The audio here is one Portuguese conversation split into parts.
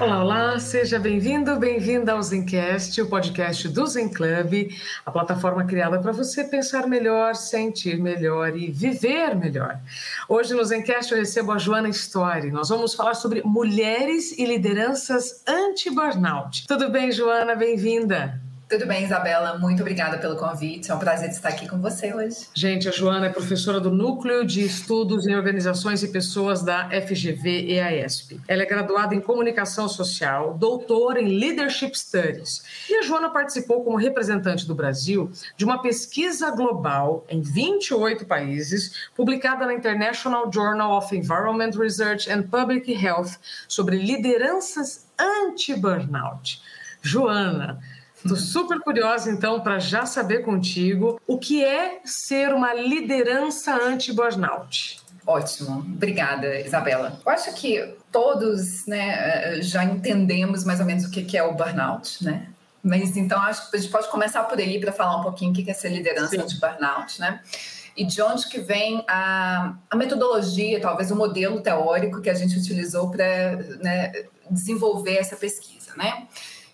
Olá, olá, seja bem-vindo, bem-vinda ao Zencast, o podcast do Zen Club, a plataforma criada para você pensar melhor, sentir melhor e viver melhor. Hoje no Zencast eu recebo a Joana Story. Nós vamos falar sobre mulheres e lideranças anti-burnout. Tudo bem, Joana? Bem-vinda. Tudo bem, Isabela? Muito obrigada pelo convite. É um prazer estar aqui com você hoje. Gente, a Joana é professora do Núcleo de Estudos em Organizações e Pessoas da FGV EASP. Ela é graduada em Comunicação Social, doutora em Leadership Studies. E a Joana participou como representante do Brasil de uma pesquisa global em 28 países, publicada na International Journal of Environment Research and Public Health, sobre lideranças anti-burnout. Joana, Estou super curiosa, então, para já saber contigo o que é ser uma liderança anti-burnout. Ótimo, obrigada, Isabela. Eu acho que todos né, já entendemos mais ou menos o que é o burnout, né? Mas então acho que a gente pode começar por aí para falar um pouquinho o que é ser liderança anti-burnout, né? E de onde que vem a, a metodologia, talvez o modelo teórico que a gente utilizou para né, desenvolver essa pesquisa, né?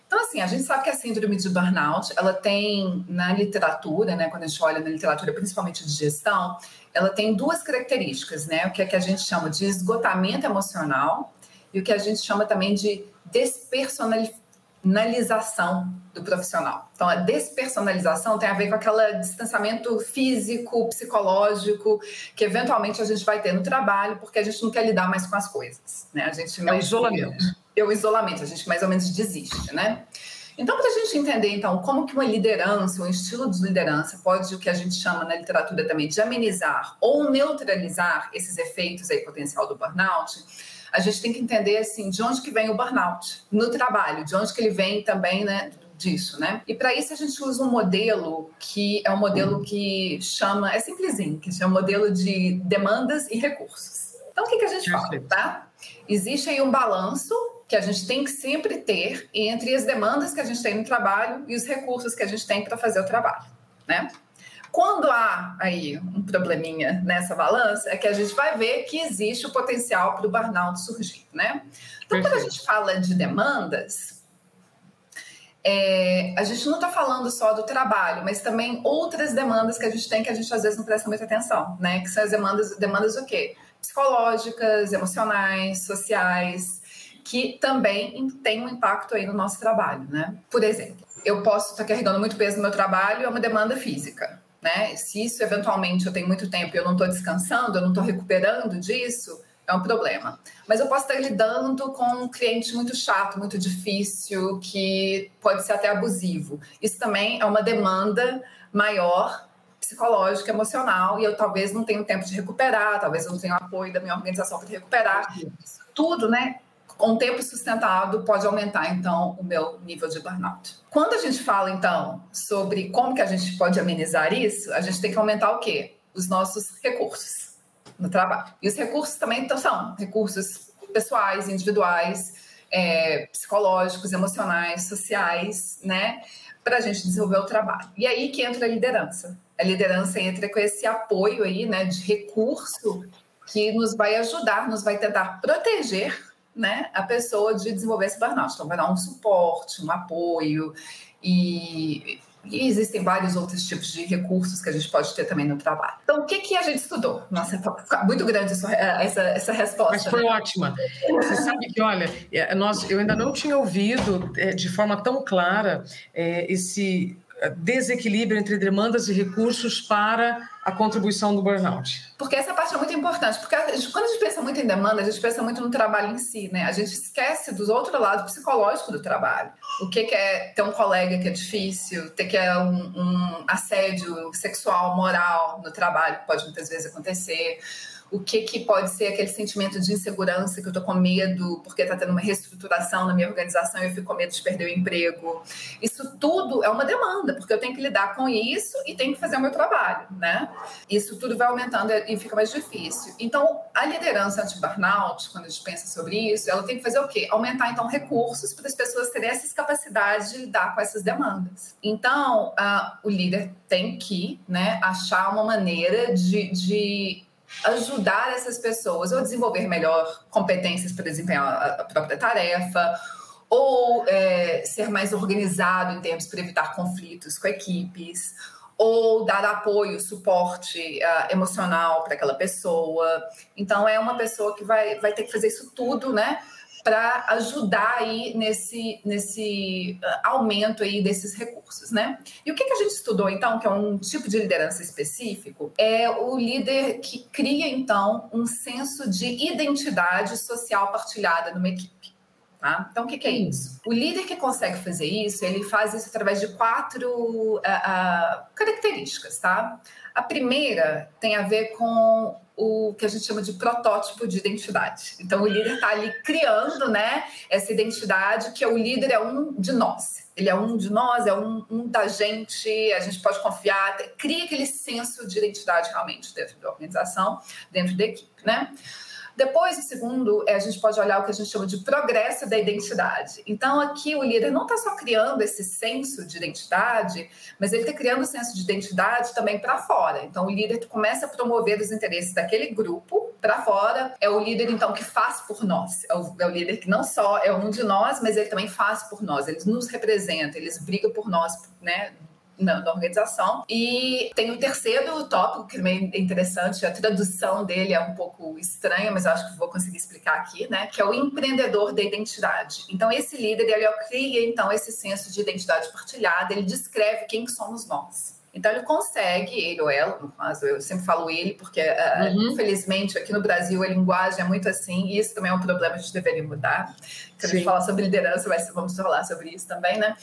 Então, assim, a gente sabe que a síndrome de burnout, ela tem na literatura, né, quando a gente olha na literatura, principalmente de gestão, ela tem duas características, né, o que é que a gente chama de esgotamento emocional e o que a gente chama também de despersonalização do profissional. Então, a despersonalização tem a ver com aquele distanciamento físico, psicológico, que eventualmente a gente vai ter no trabalho, porque a gente não quer lidar mais com as coisas, né? A gente é o isolamento é o isolamento, a gente mais ou menos desiste, né? Então, para a gente entender, então, como que uma liderança, um estilo de liderança pode, o que a gente chama na literatura também, de amenizar ou neutralizar esses efeitos aí potencial do burnout, a gente tem que entender, assim, de onde que vem o burnout no trabalho, de onde que ele vem também, né, disso, né? E para isso a gente usa um modelo que é um modelo que chama, é simplesinho, que chama modelo de demandas e recursos. Então, o que, que a gente fala, tá? Existe aí um balanço que a gente tem que sempre ter entre as demandas que a gente tem no trabalho e os recursos que a gente tem para fazer o trabalho, né? Quando há aí um probleminha nessa balança, é que a gente vai ver que existe o potencial para o burnout surgir, né? Então, quando a gente fala de demandas, é, a gente não está falando só do trabalho, mas também outras demandas que a gente tem que a gente às vezes não presta muita atenção, né? Que são as demandas, demandas o quê? Psicológicas, emocionais, sociais, que também tem um impacto aí no nosso trabalho, né? Por exemplo, eu posso estar carregando muito peso no meu trabalho, é uma demanda física, né? Se isso eventualmente eu tenho muito tempo e eu não estou descansando, eu não estou recuperando disso, é um problema. Mas eu posso estar lidando com um cliente muito chato, muito difícil, que pode ser até abusivo. Isso também é uma demanda maior psicológica, emocional, e eu talvez não tenha tempo de recuperar, talvez eu não tenha apoio da minha organização para recuperar. Tudo, né, com tempo sustentado pode aumentar então o meu nível de burnout. Quando a gente fala então sobre como que a gente pode amenizar isso, a gente tem que aumentar o quê? Os nossos recursos no trabalho. E os recursos também então, são recursos pessoais, individuais, é, psicológicos, emocionais, sociais, né? Para a gente desenvolver o trabalho. E aí que entra a liderança. A liderança entra com esse apoio aí, né, de recurso que nos vai ajudar, nos vai tentar proteger né, a pessoa de desenvolver esse burnout. Então, vai dar um suporte, um apoio, e, e, existem vários outros tipos de recursos que a gente pode ter também no trabalho. Então, o que, que a gente estudou? Nossa, tá muito grande essa, essa, essa resposta. Mas foi né? ótima. Você sabe que, olha, é, nós, eu ainda não tinha ouvido é, de forma tão clara é, esse desequilíbrio entre demandas e recursos para a contribuição do burnout? Porque essa parte é muito importante, porque a gente, quando a gente pensa muito em demanda, a gente pensa muito no trabalho em si, né? A gente esquece do outro lado psicológico do trabalho. O que, que é ter um colega que é difícil, ter que é um, um assédio sexual, moral no trabalho, que pode muitas vezes acontecer o que, que pode ser aquele sentimento de insegurança que eu estou com medo porque está tendo uma reestruturação na minha organização e eu fico com medo de perder o emprego. Isso tudo é uma demanda, porque eu tenho que lidar com isso e tenho que fazer o meu trabalho, né? Isso tudo vai aumentando e fica mais difícil. Então, a liderança anti-burnout, quando a gente pensa sobre isso, ela tem que fazer o quê? Aumentar, então, recursos para as pessoas terem essas capacidades de lidar com essas demandas. Então, uh, o líder tem que né, achar uma maneira de, de ajudar essas pessoas ou desenvolver melhor competências para desempenhar a própria tarefa, ou é, ser mais organizado em termos para evitar conflitos com equipes, ou dar apoio, suporte uh, emocional para aquela pessoa. Então, é uma pessoa que vai, vai ter que fazer isso tudo, né? Para ajudar aí nesse, nesse ah, aumento aí desses recursos, né? E o que, que a gente estudou, então, que é um tipo de liderança específico, é o líder que cria, então, um senso de identidade social partilhada numa equipe. Tá? Então, o que, que, é isso? O líder que consegue fazer isso, ele faz isso através de quatro uh, uh, características, tá? A primeira tem a ver com o que a gente chama de protótipo de identidade. Então, o líder está ali criando né, essa identidade, que é o líder é um de nós. Ele é um de nós, é um, um da gente, a gente pode confiar, cria aquele senso de identidade realmente dentro da organização, dentro da equipe, né? Depois, o segundo, é, a gente pode olhar o que a gente chama de progresso da identidade. Então, aqui o líder não está só criando esse senso de identidade, mas ele está criando o senso de identidade também para fora. Então, o líder começa a promover os interesses daquele grupo para fora. É o líder, então, que faz por nós. É o, é o, líder que não só é um de nós, mas ele também faz por nós. Ele nos representa, ele briga por nós, né? Na, na, organização. E tem o terceiro tópico, que também é interessante, a tradução dele é um pouco estranha, mas acho que vou conseguir explicar aqui, né? Que é o empreendedor da identidade. Então, esse líder, ele cria, então, esse senso de identidade partilhada, ele descreve quem somos nós. Então ele consegue, ele ou ela, no caso, eu sempre falo ele, porque uh, uhum. infelizmente aqui no Brasil a linguagem é muito assim, e isso também é um problema, a gente deveria mudar. Se a gente falar sobre liderança, mas vamos falar sobre isso também, né?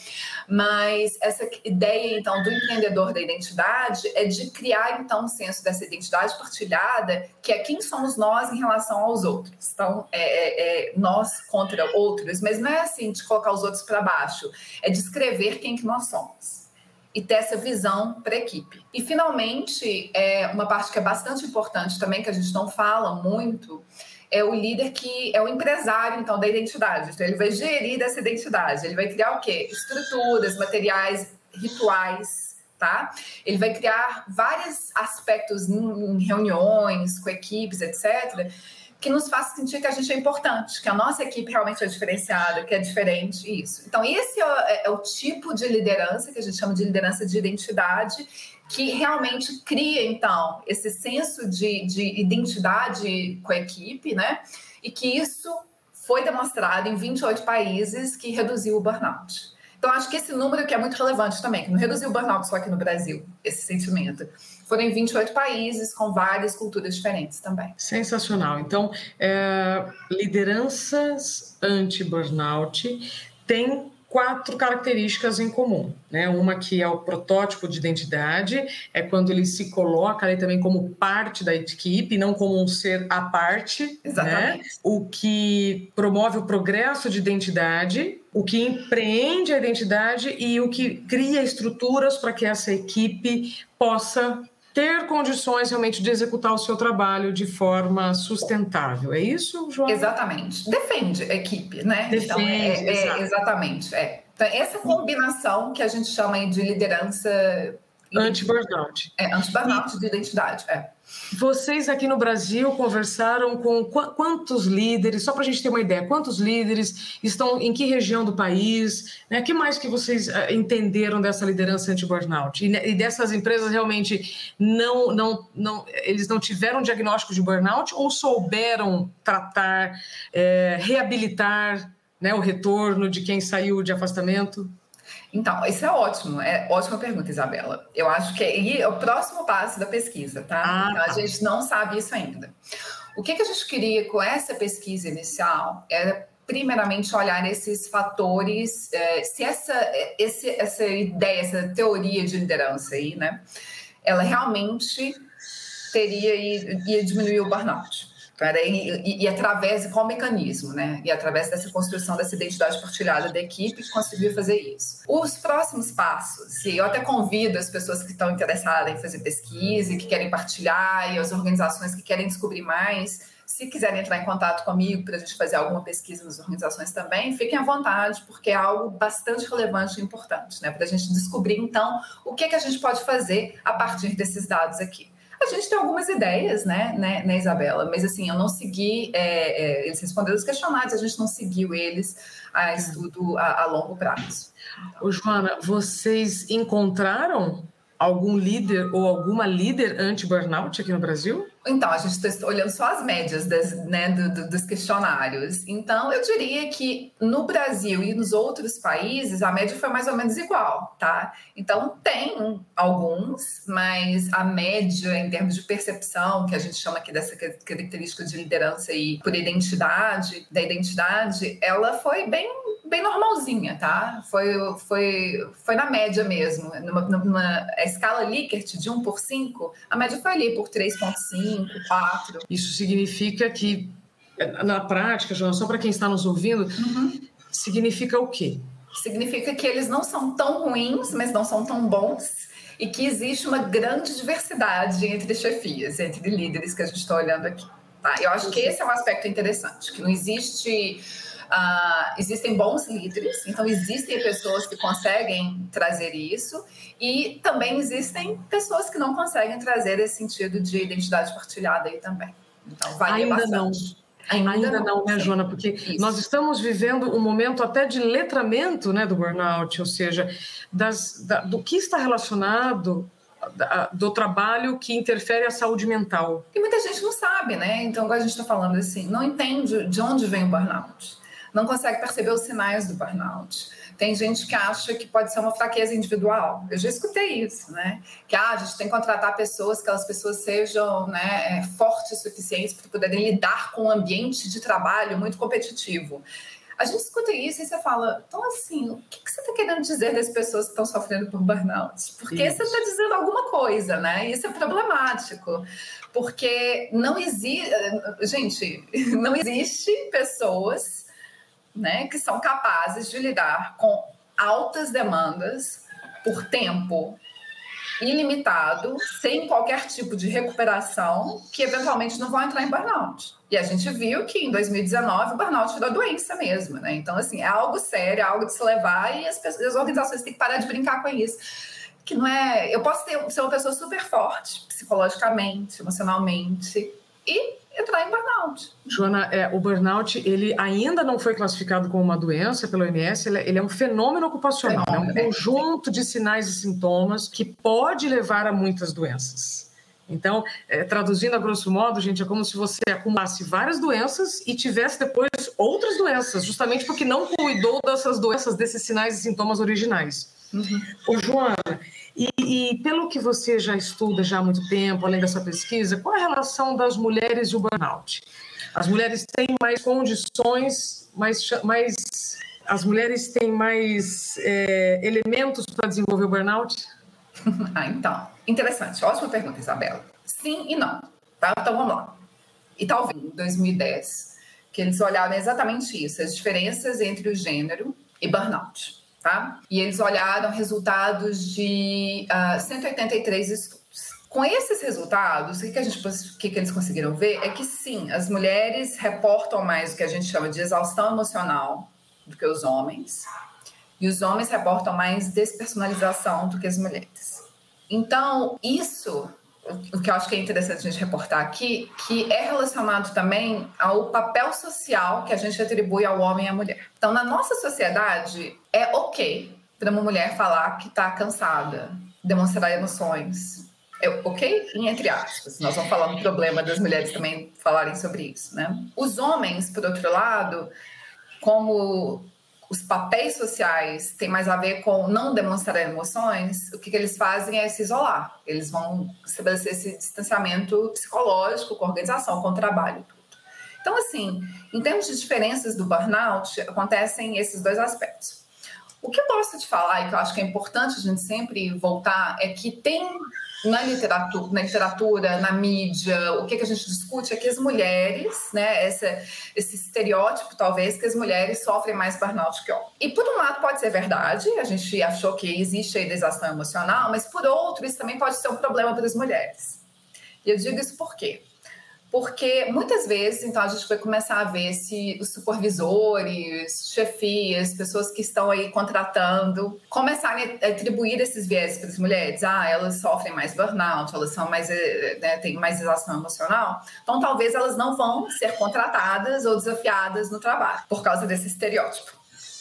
Mas essa ideia, então, do empreendedor da identidade é de criar, então, um senso dessa identidade partilhada, que é quem somos nós em relação aos outros. Então, é, é, é nós contra outros, mas não é assim de colocar os outros para baixo, é descrever quem que nós somos e ter essa visão para a equipe. E, finalmente, é uma parte que é bastante importante também, que a gente não fala muito, é o líder que é o empresário, então, da identidade. Então, ele vai gerir essa identidade. Ele vai criar o quê? Estruturas, materiais, rituais, tá? Ele vai criar vários aspectos em reuniões, com equipes, etc., que nos faz sentir que a gente é importante, que a nossa equipe realmente é diferenciada, que é diferente, isso. Então, esse é, é, é o tipo de liderança que a gente chama de liderança de identidade, que realmente cria, então, esse senso de, de identidade com a equipe, né? E que isso foi demonstrado em 28 países que reduziu o burnout. Então, acho que esse número que é muito relevante também, que não reduziu o burnout só aqui no Brasil, esse sentimento. Foram em 28 países, com várias culturas diferentes também. Sensacional. Então, é, lideranças anti-burnout têm quatro características em comum, né? Uma que é o protótipo de identidade, é quando ele se coloca ali também como parte da equipe, não como um ser à parte, né? Exatamente. Né? O que promove o progresso de identidade, o que empreende a identidade e o que cria estruturas para que essa equipe possa ter condições realmente de executar o seu trabalho de forma sustentável. É isso, João? Exatamente. Defende a equipe, né? Defende, então, é, é, exatamente. É. Então, essa combinação que a gente chama de liderança Anti-burnout. É, anti-burnout de identidade, é. Vocês aqui no Brasil conversaram com qu quantos líderes, só para a gente ter uma ideia, quantos líderes estão em que região do país? Né? que mais que vocês uh, entenderam dessa liderança anti-burnout? E, e, dessas empresas realmente não, não, não, eles não tiveram diagnóstico de burnout ou souberam tratar, é, reabilitar né, o retorno de quem saiu de afastamento? Então, isso é ótimo, é ótima pergunta, Isabela. Eu acho que é, é o próximo passo da pesquisa, tá? Ah, então, a tá. gente não sabe isso ainda. O que, que a gente queria com essa pesquisa inicial era primeiramente olhar esses fatores, é, se essa, esse, essa ideia, essa teoria de liderança aí, né, ela realmente teria ia diminuir o burnout. E, e, e, através, qual mecanismo, né? E através dessa construção dessa identidade partilhada da equipe, conseguiu fazer isso. Os próximos passos, e eu até convido as pessoas que estão interessadas em fazer pesquisa e que querem partilhar, e as organizações que querem descobrir mais, se quiserem entrar em contato comigo para a gente fazer alguma pesquisa nas organizações também, fiquem à vontade, porque é algo bastante relevante e importante, né? Para a gente descobrir, então, o que, que a gente pode fazer a partir desses dados aqui. A gente tem algumas ideias, né, né, né Isabela? Mas assim, eu não segui, é, é, eles responderam os questionários, a gente não seguiu eles a estudo a, a longo prazo. Ô, Joana, vocês encontraram algum líder ou alguma líder anti-burnout aqui no Brasil? Então, a gente está olhando só as médias das, né, do, do, dos questionários. Então, eu diria que no Brasil e nos outros países, a média foi mais ou menos igual, tá? Então, tem alguns, mas a média, em termos de percepção, que a gente chama aqui dessa característica de liderança e por identidade, da identidade, ela foi bem, bem normalzinha, tá? Foi, foi, foi na média mesmo. Numa, numa escala Likert de 1 por 5, a média foi ali por 3,5 cinco, quatro. Isso significa que, na prática, João, só para quem está nos ouvindo, uhum. significa o quê? Significa que eles não são tão ruins, mas não são tão bons e que existe uma grande diversidade entre chefias, entre líderes que a gente está olhando aqui. Tá? Eu acho que esse é um aspecto interessante, que não existe Uh, existem bons líderes, então existem pessoas que conseguem trazer isso, e também existem pessoas que não conseguem trazer esse sentido de identidade partilhada aí também. Então, varia Ainda bastante. não. Ainda, Ainda não, não, né, Jona? Porque Isso. nós estamos vivendo um momento até de letramento né, do burnout, ou seja, das, da, do que está relacionado do trabalho que interfere a saúde mental. E muita gente não sabe, né? Então, a gente está falando assim, não entende de onde vem o burnout não consegue perceber os sinais do burnout. Tem gente que acha que pode ser uma fraqueza individual. Eu já escutei isso, né? Que ah, a gente tem que contratar pessoas, que aquelas pessoas sejam né, é, fortes o suficiente para poderem lidar com um ambiente de trabalho muito competitivo. A gente escuta isso e você fala, então assim, o que, você está querendo dizer das pessoas que estão sofrendo por burnout? Porque isso. você está dizendo alguma coisa, né? Isso é problemático, porque não existe, gente, não existe pessoas né, que são capazes de lidar com altas demandas por tempo ilimitado, sem qualquer tipo de recuperação, que eventualmente não vão entrar em burnout. E a gente viu que em 2019 o burnout virou doença mesmo, né? Então, assim, é algo sério, é algo de se levar e as, pessoas, as organizações têm que parar de brincar com isso. Que não é. Eu posso ter, ser uma pessoa super forte, psicologicamente, emocionalmente, e entrar em burnout. Joana, é, o burnout ele ainda não foi classificado como uma doença pela OMS, ele, é, ele é um fenômeno ocupacional, fenômeno, é um conjunto de sinais e sintomas que pode levar a muitas doenças. Então, é, traduzindo a grosso modo, gente, é como se você acumulasse várias doenças e tivesse depois outras doenças, justamente porque não cuidou dessas doenças, desses sinais e sintomas originais. Uhum. Ô, Joana, e, e, pelo que você já estuda já há muito tempo, além dessa pesquisa, qual é a relação das mulheres e o burnout? As mulheres têm mais condições, mais, mais as mulheres têm mais é, elementos para desenvolver o burnout? ah, então, interessante. Ótima pergunta, Isabela. Sim e não. Tá? Então vamos lá. E talvez em 2010, que eles olharam exatamente isso, as diferenças entre o gênero e burnout tá? E eles olharam resultados de uh, ah, 183 estudos. Com esses resultados, o que, a gente, o que eles conseguiram ver é que sim, as mulheres reportam mais o que a gente chama de exaustão emocional do que os homens, e os homens reportam mais despersonalização do que as mulheres. Então, isso o que eu acho que é interessante a gente reportar aqui, que é relacionado também ao papel social que a gente atribui ao homem e à mulher. Então, na nossa sociedade, é ok para uma mulher falar que está cansada, demonstrar emoções. É ok? Em entre aspas. Nós vamos falar no problema das mulheres também falarem sobre isso, né? Os homens, por outro lado, como os papéis sociais têm mais a ver com não demonstrar emoções, o que, que, eles fazem é se isolar. Eles vão estabelecer esse distanciamento psicológico com a organização, com o trabalho. Então, assim, em termos de diferenças do burnout, acontecem esses dois aspectos. O que eu gosto de falar e que eu acho que é importante a gente sempre voltar é que tem na literatura, na, literatura, na mídia, o que, que a gente discute é que as mulheres, né, essa, esse estereótipo talvez que as mulheres sofrem mais burnout que homens. E por um lado pode ser verdade, a gente achou que existe a idealização emocional, mas por outro isso também pode ser um problema para as mulheres. E eu digo isso por quê? Porque muitas vezes, então, a gente vai começar a ver se os supervisores, chefias, pessoas que estão aí contratando, começarem a atribuir esses viés para as mulheres. Ah, elas sofrem mais burnout, elas são mais, eh, né, têm mais exaustão emocional. Então, talvez elas não vão ser contratadas ou desafiadas no trabalho por causa desse estereótipo.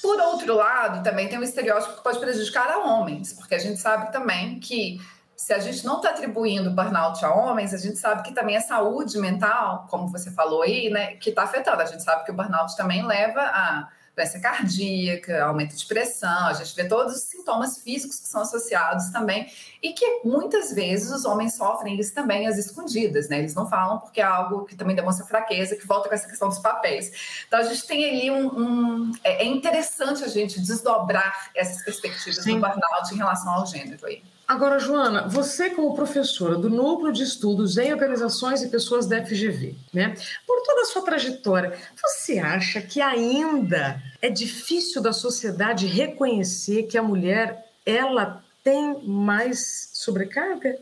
Por outro lado, também tem um estereótipo que pode prejudicar a homens, porque a gente sabe também que se a gente não está atribuindo burnout a homens, a gente sabe que também a saúde mental, como você falou aí, né, que está afetando. A gente sabe que o burnout também leva a doença cardíaca, aumento de pressão, a gente vê todos os sintomas físicos que são associados também, e que muitas vezes os homens sofrem isso também às escondidas, né? Eles não falam porque é algo que também demonstra fraqueza, que volta com essa questão dos papéis. Então a gente tem ali um. um é, é interessante a gente desdobrar essas perspectivas Sim. do burnout em relação ao gênero aí. Agora, Joana, você como professora do Núcleo de Estudos em Organizações e Pessoas da FGV, né? Por toda a sua trajetória, você acha que ainda é difícil da sociedade reconhecer que a mulher, ela tem mais sobrecarga?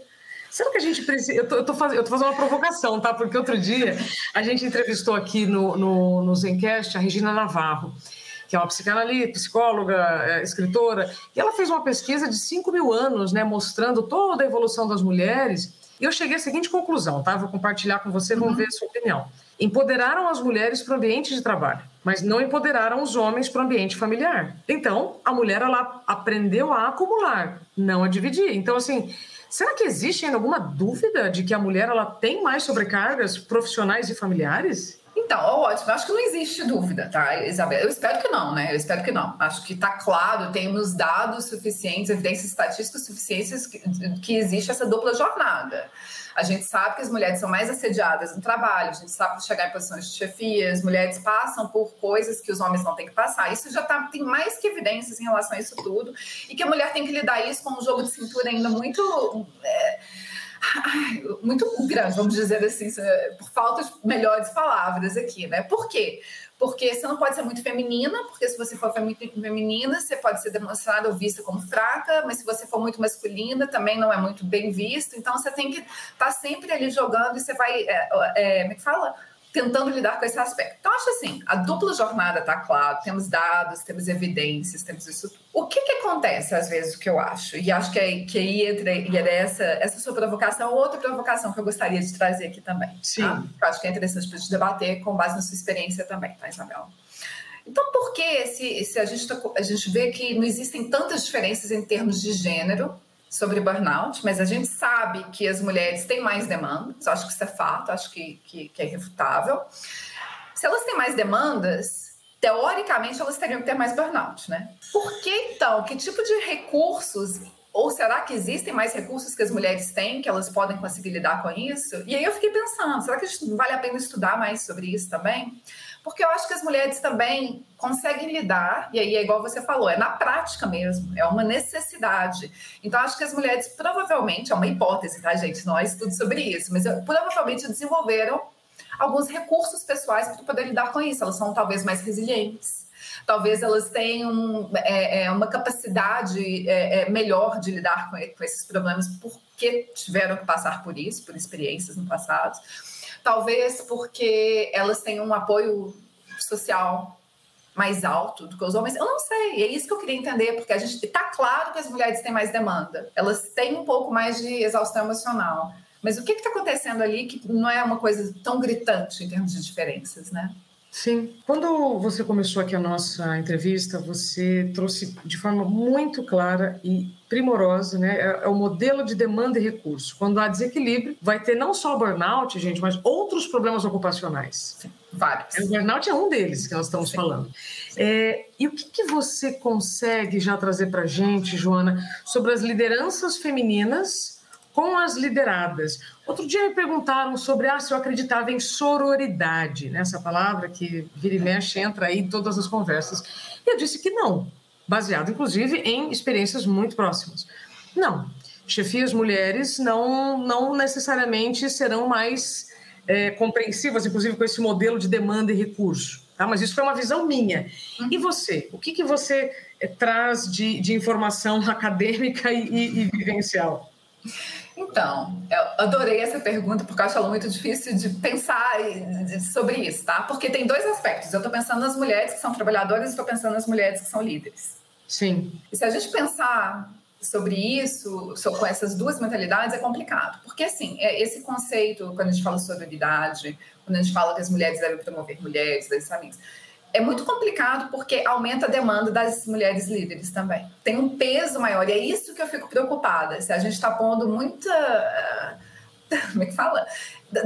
Será que a gente precisa. Eu tô, fazendo, fazendo uma provocação, tá? Porque outro dia a gente entrevistou aqui no, no, no Zencast a Regina Navarro que é uma psicanalista, psicóloga, é, escritora, e ela fez uma pesquisa de 5 mil anos, né, mostrando toda a evolução das mulheres. E eu cheguei à seguinte conclusão, tá? Vou compartilhar com você, vamos uhum. ver a sua opinião. Empoderaram as mulheres para o ambiente de trabalho, mas não empoderaram os homens para o ambiente familiar. Então, a mulher ela aprendeu a acumular, não a dividir. Então, assim, será que existe ainda alguma dúvida de que a mulher ela tem mais sobrecargas profissionais e familiares? Então, ótimo. Acho que não existe dúvida, tá, Isabel? Eu espero que não, né? Eu espero que não. Acho que está claro, temos dados suficientes, evidências estatísticas suficientes que, que existe essa dupla jornada. A gente sabe que as mulheres são mais assediadas no trabalho, a gente sabe que chegar em posições de chefia, as mulheres passam por coisas que os homens não têm que passar. Isso já tá, tem mais que evidências em relação a isso tudo. E que a mulher tem que lidar isso com um jogo de cintura ainda muito. É, muito grande, vamos dizer assim, por falta de melhores palavras aqui, né? Por quê? Porque você não pode ser muito feminina, porque se você for feminina, você pode ser demonstrada ou vista como fraca, mas se você for muito masculina, também não é muito bem visto. Então você tem que estar tá sempre ali jogando e você vai, é, é, é que fala? Tentando lidar com esse aspecto. Então, acho assim, a dupla jornada está claro, temos dados, temos evidências, temos isso. O que, que acontece, às vezes, o que eu acho? E acho que, é, que aí entra, e era essa, essa sua provocação, outra provocação que eu gostaria de trazer aqui também. Tá? Sim. Tá? Eu acho que é interessante para a gente debater com base na sua experiência também, tá, Isabel? Então, por que se, se a, gente tá, a gente vê que não existem tantas diferenças em termos de gênero sobre burnout, mas a gente sabe que as mulheres têm mais demandas, acho que isso é fato, acho que, que, que é irrefutável. Se elas têm mais demandas, teoricamente elas teriam que ter mais burnout, né? Por que então? Que tipo de recursos ou será que existem mais recursos que as mulheres têm, que elas podem conseguir lidar com isso? E aí eu fiquei pensando, será que vale a pena estudar mais sobre isso também? Porque eu acho que as mulheres também conseguem lidar, e aí é igual você falou, é na prática mesmo, é uma necessidade. Então, acho que as mulheres provavelmente, é uma hipótese, tá, gente? Não é estudo sobre isso, mas provavelmente desenvolveram alguns recursos pessoais para poder lidar com isso. Elas são talvez mais resilientes. Talvez elas tenham é, é, uma capacidade é, é melhor de lidar com, com esses problemas porque tiveram que passar por isso, por experiências no passado Talvez porque elas têm um apoio social mais alto do que os homens. Eu não sei, é isso que eu queria entender, porque a gente está claro que as mulheres têm mais demanda, elas têm um pouco mais de exaustão emocional. Mas o que está acontecendo ali que não é uma coisa tão gritante em termos de diferenças, né? Sim. Quando você começou aqui a nossa entrevista, você trouxe de forma muito clara e primorosa, né? É, é o modelo de demanda e recurso. Quando há desequilíbrio, vai ter não só burnout, gente, mas outros problemas ocupacionais. Sim, vários. O burnout é um deles que nós estamos Sim. falando. É, e o que, que você consegue já trazer para a gente, Joana, sobre as lideranças femininas com as lideradas. Outro dia me perguntaram sobre ah, se eu acreditava em sororidade, né? essa palavra que vira e mexe entra aí em todas as conversas. E eu disse que não, baseado inclusive em experiências muito próximas. Não. chefias mulheres não, não necessariamente serão mais é, compreensivas, inclusive com esse modelo de demanda e recurso. Tá? Mas isso foi uma visão minha. E você? O que, que você é, traz de, de informação acadêmica e, e, e vivencial? Então, eu adorei essa pergunta porque eu acho ela muito difícil de pensar sobre isso, tá? Porque tem dois aspectos. Eu estou pensando nas mulheres que são trabalhadoras e estou pensando nas mulheres que são líderes. Sim. E se a gente pensar sobre isso, com essas duas mentalidades, é complicado. Porque, assim, é, esse conceito, quando a gente fala sobre unidade, quando a gente fala que as mulheres devem promover mulheres, das amigas, é muito complicado porque aumenta a demanda das mulheres líderes também. Tem um peso maior, e é isso que eu fico preocupada. Se a gente está pondo muita. Como é que fala?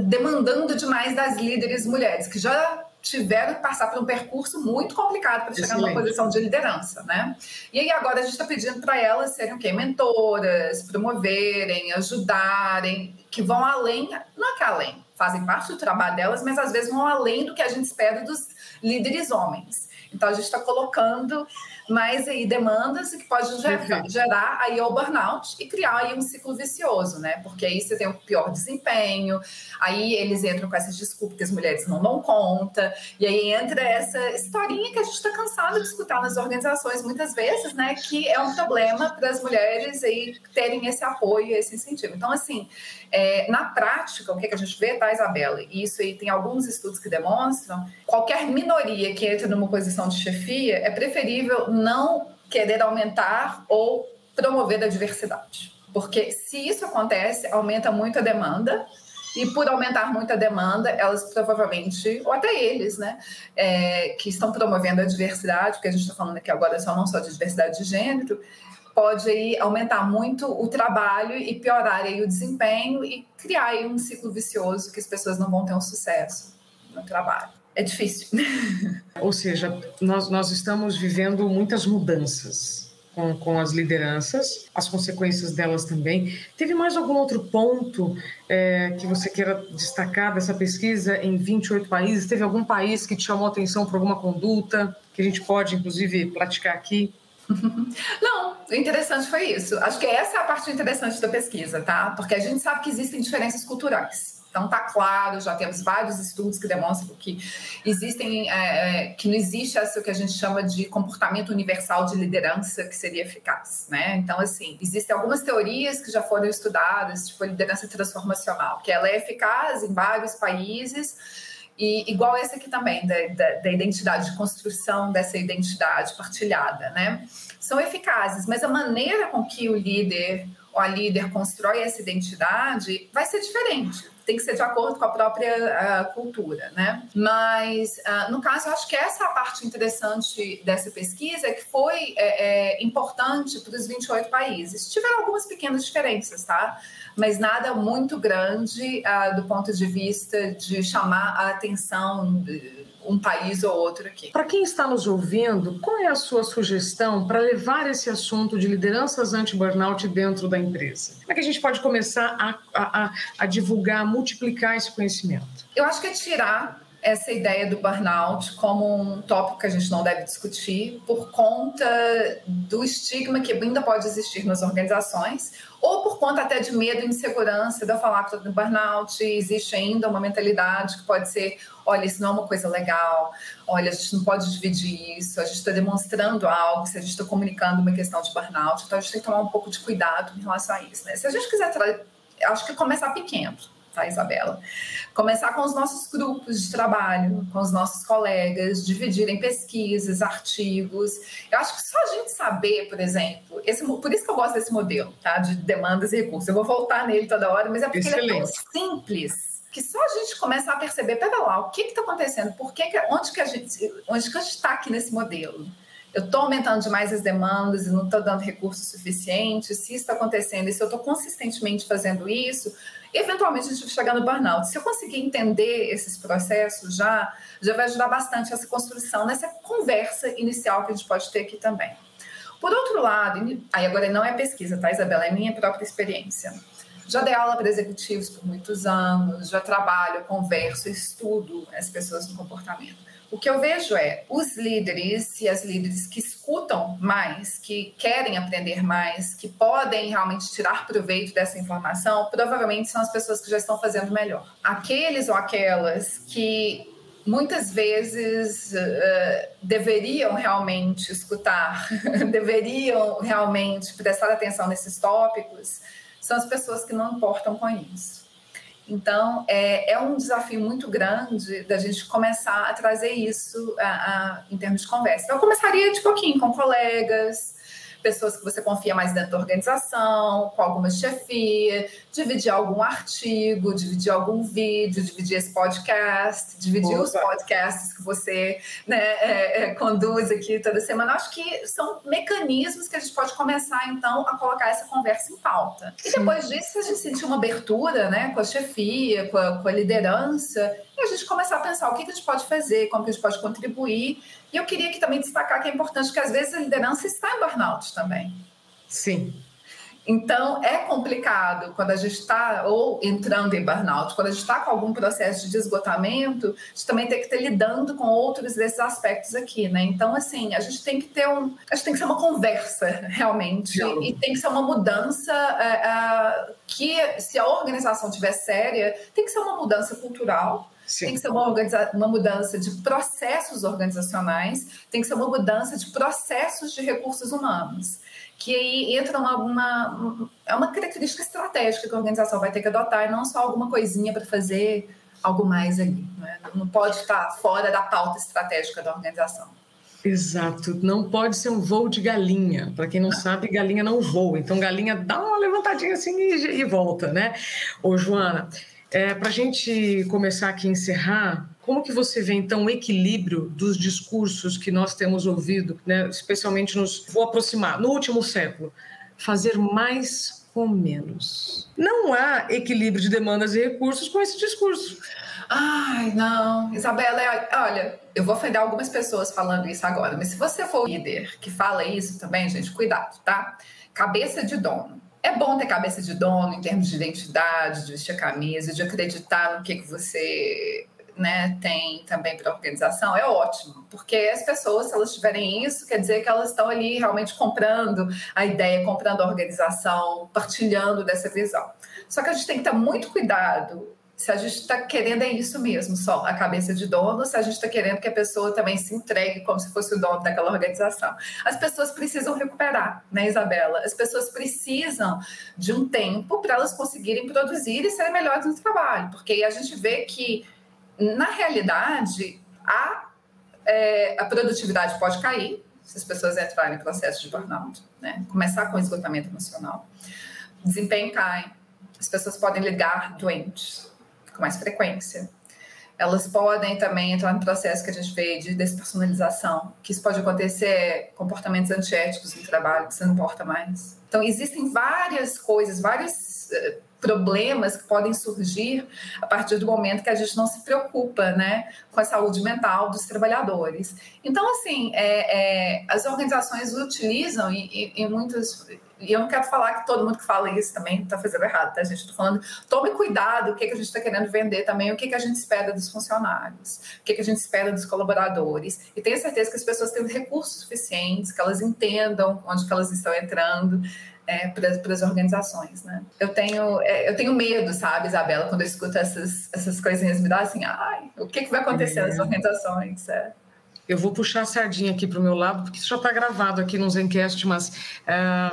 Demandando demais das líderes mulheres, que já tiveram que passar por um percurso muito complicado para chegar numa posição de liderança, né? E aí agora a gente está pedindo para elas serem o quê? Mentoras, promoverem, ajudarem, que vão além, não é que além, fazem parte do trabalho delas, mas às vezes vão além do que a gente espera dos líderes homens. Então a gente está colocando mais aí demandas que pode gerar, gerar aí o burnout e criar aí um ciclo vicioso, né? Porque aí você tem o pior desempenho, aí eles entram com essas desculpas que as mulheres não dão conta, e aí entra essa historinha que a gente está cansado de escutar nas organizações muitas vezes, né? Que é um problema para as mulheres aí terem esse apoio, esse incentivo. Então, assim, é, na prática, o que, que a gente vê, tá, Isabela? E isso aí tem alguns estudos que demonstram, qualquer minoria que entre numa posição de chefia é preferível não querer aumentar ou promover a diversidade. Porque se isso acontece, aumenta muito a demanda, e por aumentar muito a demanda, elas provavelmente, ou até eles, né, é, que estão promovendo a diversidade, porque a gente está falando aqui agora só não só de diversidade de gênero, pode aí aumentar muito o trabalho e piorar aí o desempenho e criar aí um ciclo vicioso que as pessoas não vão ter um sucesso no trabalho é difícil. Ou seja, nós, nós estamos vivendo muitas mudanças com, com as lideranças, as consequências delas também. Teve mais algum outro ponto é, que você queira destacar dessa pesquisa em 28 países? Teve algum país que te chamou a atenção por alguma conduta que a gente pode, inclusive, praticar aqui? Não, o interessante foi isso. Acho que essa é a parte interessante da pesquisa, tá? Porque a gente sabe que existem diferenças culturais. Então está claro, já temos vários estudos que demonstram que existem, é, é, que não existe essa que a gente chama de comportamento universal de liderança que seria eficaz, né? Então assim, existem algumas teorias que já foram estudadas, tipo a liderança transformacional, que ela é eficaz em vários países. E igual essa aqui também, da, da, da, identidade, de construção dessa identidade partilhada, né? São eficazes, mas a maneira com que o líder ou a líder constrói essa identidade vai ser diferente tem que ser de acordo com a própria uh, cultura, né? Mas, uh, no caso, eu acho que essa é a parte interessante dessa pesquisa, que foi é, é, importante para os 28 países. Tiveram algumas pequenas diferenças, tá? Mas nada muito grande uh, do ponto de vista de chamar a atenção de, um país ou outro aqui. Para quem está nos ouvindo, qual é a sua sugestão para levar esse assunto de lideranças anti-burnout dentro da empresa? Como é que a gente pode começar a, a, a divulgar, a multiplicar esse conhecimento? Eu acho que é tirar essa ideia do burnout como um tópico que a gente não deve discutir por conta do estigma que ainda pode existir nas organizações ou por conta até de medo e insegurança eu falar do burnout, existe ainda uma mentalidade que pode ser, olha, isso não é uma coisa legal, olha, a gente não pode dividir isso, a gente está demonstrando algo, se a gente está comunicando uma questão de burnout, então a gente tem que tomar um pouco de cuidado em relação a isso, né? Se a gente quiser, acho que começar pequeno, tá, Isabela? Começar com os nossos grupos de trabalho, com os nossos colegas, dividirem pesquisas, artigos. Eu acho que só a gente saber, por exemplo, esse, por isso que eu gosto desse modelo, tá, de demandas e recursos. Eu vou voltar nele toda hora, mas é porque Excelente. ele é tão simples que só a gente começa a perceber, pera lá, o que está acontecendo? Por que, que onde que a gente, onde que a gente está aqui nesse modelo? eu estou aumentando demais as demandas e não estou dando recursos suficientes, se isso está acontecendo e se eu estou consistentemente fazendo isso, eventualmente a gente chegar no burnout. Se eu conseguir entender esses processos já, já vai ajudar bastante essa construção, nessa conversa inicial que a gente pode ter aqui também. Por outro lado, aí agora não é pesquisa, tá, Isabela? É minha própria experiência. Já dei aula para executivos por muitos anos, já trabalho, converso, estudo as pessoas no comportamento O que eu vejo é os líderes e as líderes que escutam mais, que querem aprender mais, que podem realmente tirar proveito dessa informação, provavelmente são as pessoas que já estão fazendo melhor. Aqueles ou aquelas que muitas vezes uh, deveriam realmente escutar, deveriam realmente prestar atenção nesses tópicos, são as pessoas que não importam com isso. Então, é, é um desafio muito grande da gente começar a trazer isso a, a, em termos de conversa. Eu começaria de pouquinho com colegas, pessoas que você confia mais dentro da organização, com alguma chefia, dividir algum artigo, dividir algum vídeo, dividir esse podcast, dividir Opa. os podcasts que você né, é, é, conduz aqui toda semana. Acho que são mecanismos que a gente pode começar, então, a colocar essa conversa em pauta. E depois disso, a gente sentir uma abertura né, com a chefia, com a, com a liderança, e a gente começar a pensar o que a gente pode fazer, como que a gente pode contribuir. E eu queria aqui também destacar que é importante que às vezes a liderança está em burnout também. Sim. Então, é complicado quando a gente está ou entrando em burnout, quando a gente está com algum processo de esgotamento, a gente também tem que estar lidando com outros desses aspectos aqui, né? Então, assim, a gente tem que ter um. A gente tem que ser uma conversa, realmente, e tem que ser uma mudança é, é, que, se a organização tiver séria, tem que ser uma mudança cultural Sim. Tem que ser uma, uma mudança de processos organizacionais, tem que ser uma mudança de processos de recursos humanos. Que aí entra uma, uma, é uma característica estratégica que a organização vai ter que adotar, e não só alguma coisinha para fazer algo mais ali. Né? Não pode estar fora da pauta estratégica da organização. Exato, não pode ser um voo de galinha. Para quem não sabe, galinha não voa. Então, galinha dá uma levantadinha assim e, e volta, né? Ô, Joana, é, Para a gente começar aqui a encerrar, como que você vê então o equilíbrio dos discursos que nós temos ouvido, né, especialmente nos vou aproximar no último século, fazer mais com menos? Não há equilíbrio de demandas e recursos com esse discurso. Ai, não, Isabela, é, olha, eu vou ofender algumas pessoas falando isso agora, mas se você for líder que fala isso também, gente, cuidado, tá? Cabeça de dono. É bom ter cabeça de dono em termos de identidade, de vestir a camisa, de acreditar no que, que você né, tem também para a organização, é ótimo, porque as pessoas, se elas tiverem isso, quer dizer que elas estão ali realmente comprando a ideia, comprando a organização, partilhando dessa visão. Só que a gente tem que ter muito cuidado se a gente está querendo é isso mesmo, só a cabeça de dono, se a gente está querendo que a pessoa também se entregue como se fosse o dono daquela organização. As pessoas precisam recuperar, né, Isabela? As pessoas precisam de um tempo para elas conseguirem produzir e serem melhores no trabalho, porque a gente vê que, na realidade, a, é, a produtividade pode cair se as pessoas entrarem em processo de burnout, né? começar com esgotamento emocional. Desempenho cai, as pessoas podem ligar doentes com mais frequência. Elas podem também entrar no processo que a gente vê de despersonalização, que isso pode acontecer comportamentos antiéticos no trabalho, que você não importa mais. Então, existem várias coisas, vários uh, problemas que podem surgir a partir do momento que a gente não se preocupa né, com a saúde mental dos trabalhadores. Então, assim, é, é, as organizações utilizam, e, e, e muitos e eu não quero falar que todo mundo que fala isso também está fazendo errado, tá, gente? Estou falando, tome cuidado o que, que a gente está querendo vender também, o que, que a gente espera dos funcionários, o que, que a gente espera dos colaboradores. E tenha certeza que as pessoas têm recursos suficientes, que elas entendam onde que elas estão entrando. É, para as organizações, né? Eu tenho, é, eu tenho medo, sabe, Isabela, quando eu escuto essas, essas coisinhas, me dá assim, ai, o que, que vai acontecer é. nas organizações? É. Eu vou puxar a sardinha aqui para o meu lado, porque isso já está gravado aqui no Zencast, mas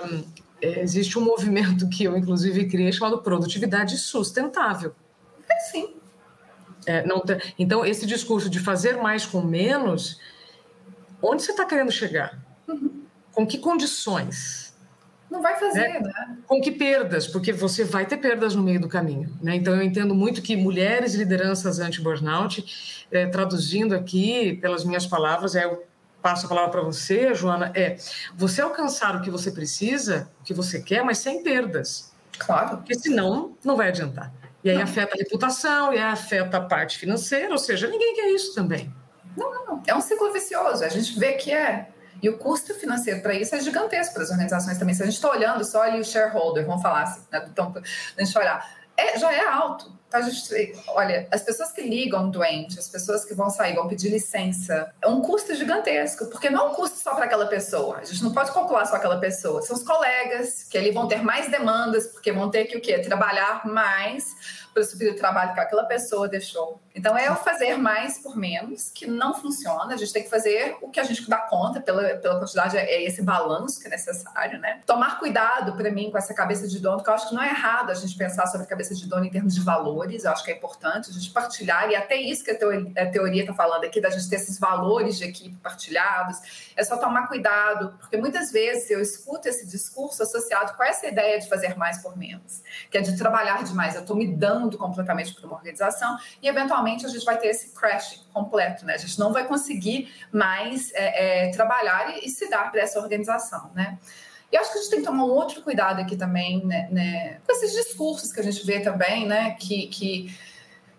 um, existe um movimento que eu, inclusive, criei chamado Produtividade Sustentável. É sim. É, não então, esse discurso de fazer mais com menos, onde você está querendo chegar? Uhum. Com que condições? Não vai fazer, né? né? Com que perdas? Porque você vai ter perdas no meio do caminho. Né? Então, eu entendo muito que mulheres lideranças anti-burnout, é, traduzindo aqui pelas minhas palavras, é, eu passo a palavra para você, Joana, é você alcançar o que você precisa, o que você quer, mas sem perdas. Claro. Porque senão, não vai adiantar. E aí não. afeta a reputação, e aí afeta a parte financeira, ou seja, ninguém quer isso também. Não, não, não. É um ciclo vicioso. A gente vê que é e o custo financeiro para isso é gigantesco para as organizações também. Se a gente está olhando só ali o shareholder, vamos falar assim, né? então, a gente olhar, é, já é alto. Então, gente, olha, as pessoas que ligam doente, as pessoas que vão sair, vão pedir licença, é um custo gigantesco, porque não é um custo só para aquela pessoa. A gente não pode calcular só aquela pessoa. São os colegas, que ali vão ter mais demandas, porque vão ter que o quê? Trabalhar mais para subir o trabalho que aquela pessoa deixou. Então, é o fazer mais por menos, que não funciona. A gente tem que fazer o que a gente dá conta pela, pela quantidade, é esse balanço que é necessário, né? Tomar cuidado, para mim, com essa cabeça de dono, porque eu acho que não é errado a gente pensar sobre a cabeça de dono em termos de valores. Eu acho que é importante a gente partilhar, e até isso que a teoria está falando aqui, da gente ter esses valores de equipe partilhados. É só tomar cuidado, porque muitas vezes eu escuto esse discurso associado com essa ideia de fazer mais por menos, que é de trabalhar demais. Eu estou me dando completamente para uma organização e, eventualmente, eventualmente a gente vai ter esse crash completo, né? A gente não vai conseguir mais é, é, trabalhar e, e, se dar para essa organização, né? E acho que a gente tem que tomar um outro cuidado aqui também, né, né, com esses discursos que a gente vê também, né? Que, que,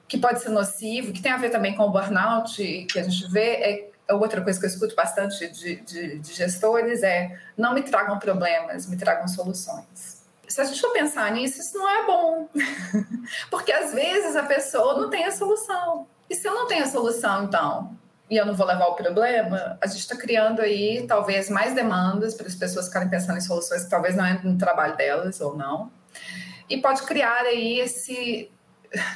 que pode ser nocivo, que tem a ver também com o burnout, que a gente vê, é, é outra coisa que eu escuto bastante de, de, de gestores é não me tragam problemas, me tragam soluções se a gente for pensar nisso, isso não é bom. Porque às vezes a pessoa não tem a solução. E se eu não tenho a solução, então, e eu não vou levar o problema, a gente está criando aí talvez mais demandas para as pessoas ficarem pensando em soluções que talvez não entrem no trabalho delas ou não. E pode criar aí esse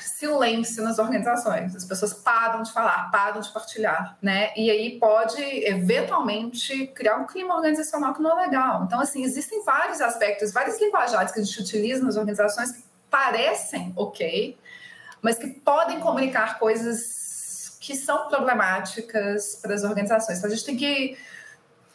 silêncio nas organizações. As pessoas param de falar, param de partilhar, né? E aí pode eventualmente criar um clima organizacional que não é legal. Então, assim, existem vários aspectos, vários linguajados que a gente utiliza nas organizações que parecem ok, mas que podem comunicar coisas que são problemáticas para as organizações. Então, a gente tem que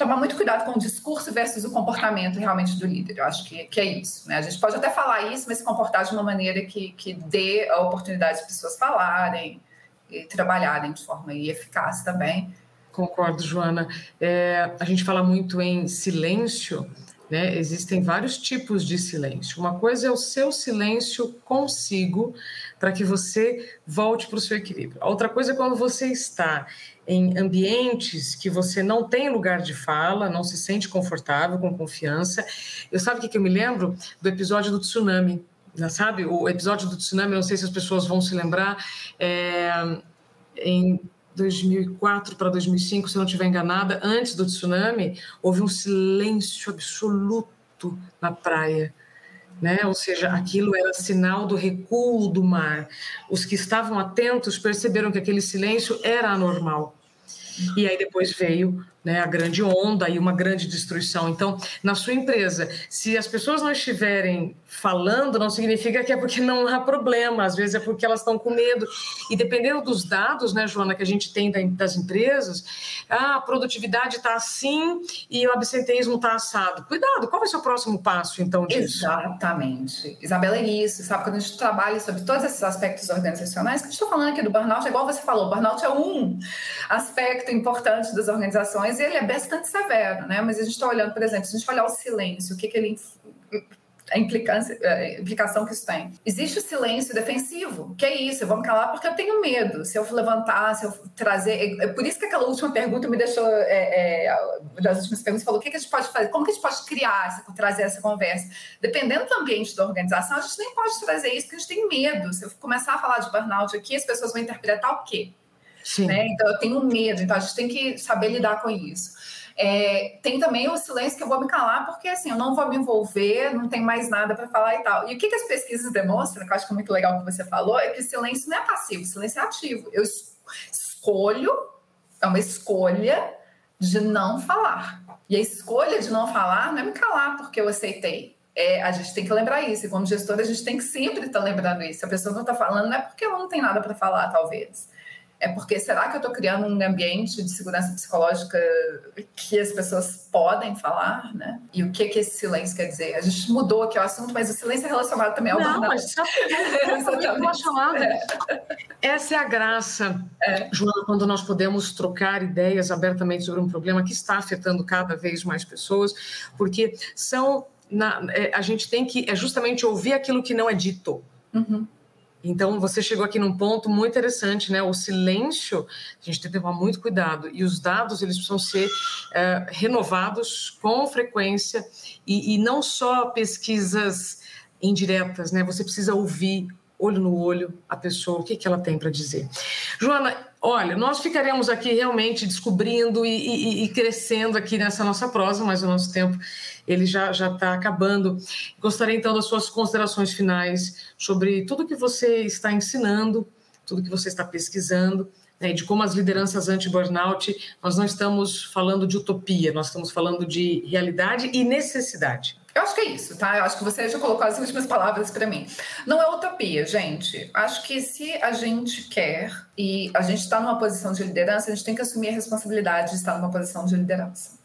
tomar muito cuidado com o discurso versus o comportamento realmente do líder. Eu acho que, que é isso. Né? A gente pode até falar isso, mas se comportar de uma maneira que, que dê a oportunidade de pessoas falarem e trabalharem de forma eficaz também. Concordo, Joana. É, a gente fala muito em silêncio, né? Existem vários tipos de silêncio. Uma coisa é o seu silêncio consigo para que você volte para o seu equilíbrio. A outra coisa é quando você está em ambientes que você não tem lugar de fala, não se sente confortável, com confiança. Eu sabe o que, que eu me lembro? Do episódio do tsunami. Já sabe? O episódio do tsunami, não sei se as pessoas vão se lembrar, é, em 2004 para 2005, se eu não estiver enganada, antes do tsunami, houve um silêncio absoluto na praia. Né? Ou seja, aquilo era sinal do recuo do mar. Os que estavam atentos perceberam que aquele silêncio era anormal. E aí depois veio né, a grande onda e uma grande destruição. Então, na sua empresa, se as pessoas não estiverem falando, não significa que é porque não há problema, às vezes é porque elas estão com medo. E dependendo dos dados, né, Joana, que a gente tem das empresas, ah, a produtividade está assim e o absenteísmo está assado. Cuidado, qual vai ser o próximo passo, então, disso? Exatamente. Isabela, é isso, sabe? Quando a gente trabalha sobre todos esses aspectos organizacionais, que a gente está falando aqui do burnout, é igual você falou, burnout é um aspecto importante das organizações mas ele é bastante severo, né? Mas a gente está olhando, por exemplo, se a gente olhar o silêncio, o que, que ele a implicância, a implicação que isso tem. Existe o silêncio defensivo, que é isso, eu vou me calar porque eu tenho medo. Se eu levantar, se eu trazer. É, é por isso que aquela última pergunta me deixou. É, é, das últimas perguntas, falou: o que, que a gente pode fazer? Como que a gente pode criar, essa, trazer essa conversa? Dependendo do ambiente da organização, a gente nem pode trazer isso porque a gente tem medo. Se eu começar a falar de burnout aqui, as pessoas vão interpretar o quê? Né? Então, eu tenho medo, então a gente tem que saber lidar com isso. É, tem também o silêncio que eu vou me calar, porque assim, eu não vou me envolver, não tem mais nada para falar e tal. E o que, que as pesquisas demonstram, que eu acho que é muito legal que você falou, é que o silêncio não é passivo, o silêncio é ativo. Eu escolho, é uma escolha de não falar. E a escolha de não falar não é me calar porque eu aceitei. É, a gente tem que lembrar isso, e como gestor, a gente tem que sempre estar tá lembrando isso. Se a pessoa não está falando, não é porque ela não tem nada para falar, talvez é porque será que eu estou criando um ambiente de segurança psicológica que as pessoas podem falar, né? E o que que esse silêncio quer dizer? A gente mudou aqui o assunto, mas o silêncio é relacionado também ao Não, burnout. mas sabe é. Essa é a graça, é. Joana, quando nós podemos trocar ideias abertamente sobre um problema que está afetando cada vez mais pessoas, porque são na, é, a gente tem que é justamente ouvir aquilo que não é dito. Uhum. Então, você chegou aqui num ponto muito interessante, né? O silêncio, a gente tem que tomar muito cuidado. E os dados, eles precisam ser é, renovados com frequência e, e, não só pesquisas indiretas, né? Você precisa ouvir olho no olho, a pessoa, o que, que ela tem para dizer. Joana, olha, nós ficaremos aqui realmente descobrindo e, e, e, crescendo aqui nessa nossa prosa, mas o nosso tempo ele já já está acabando. Gostaria então das suas considerações finais sobre tudo que você está ensinando, tudo que você está pesquisando né, de como as lideranças anti-burnout, nós não estamos falando de utopia, nós estamos falando de realidade e necessidade. Eu acho que é isso, tá? Eu acho que você já colocou as últimas palavras para mim. Não é utopia, gente. Acho que se a gente quer e a gente está numa posição de liderança, a gente tem que assumir a responsabilidade de estar numa posição de liderança.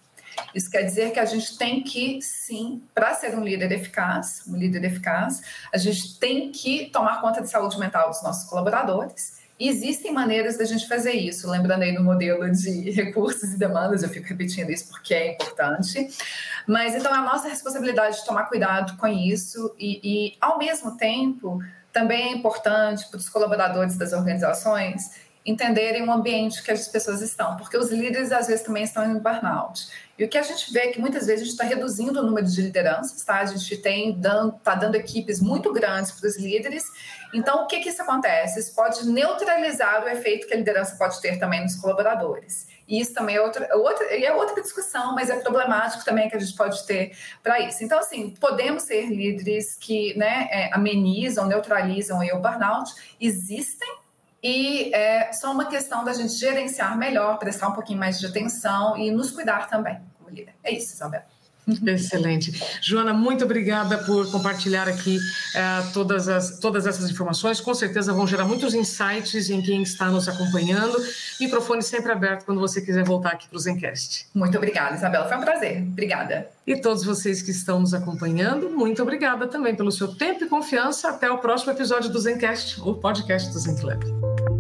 Isso quer dizer que a gente tem que, sim, para ser um líder eficaz, um líder eficaz, a gente tem que tomar conta de saúde mental dos nossos colaboradores existem maneiras da gente fazer isso, lembrando aí do modelo de recursos e demandas, eu fico repetindo isso porque é importante. Mas então é a nossa responsabilidade de tomar cuidado com isso e, e ao mesmo tempo, também é importante para os colaboradores das organizações entenderem o ambiente que as pessoas estão, porque os líderes às vezes também estão em burnout. E o que a gente vê é que muitas vezes a gente está reduzindo o número de lideranças, tá? A gente tem dando, tá dando equipes muito grandes para os líderes. Então, o que que isso acontece? Isso pode neutralizar o efeito que a liderança pode ter também nos colaboradores. E isso também é outra, outra, é outra discussão, mas é problemático também que a gente pode ter para isso. Então, assim, podemos ser líderes que né, é, amenizam, neutralizam o burnout. Existem e é só uma questão da gente gerenciar melhor, prestar um pouquinho mais de atenção e nos cuidar também como líder. É isso, Isabel. Excelente. Joana, muito obrigada por compartilhar aqui uh, todas, as, todas essas informações. Com certeza vão gerar muitos insights em quem está nos acompanhando. Microfone sempre aberto quando você quiser voltar aqui para o Zencast. Muito obrigada, Isabela. Foi um prazer. Obrigada. E todos vocês que estão nos acompanhando, muito obrigada também pelo seu tempo e confiança. Até o próximo episódio do Zencast, o podcast do Zen Club.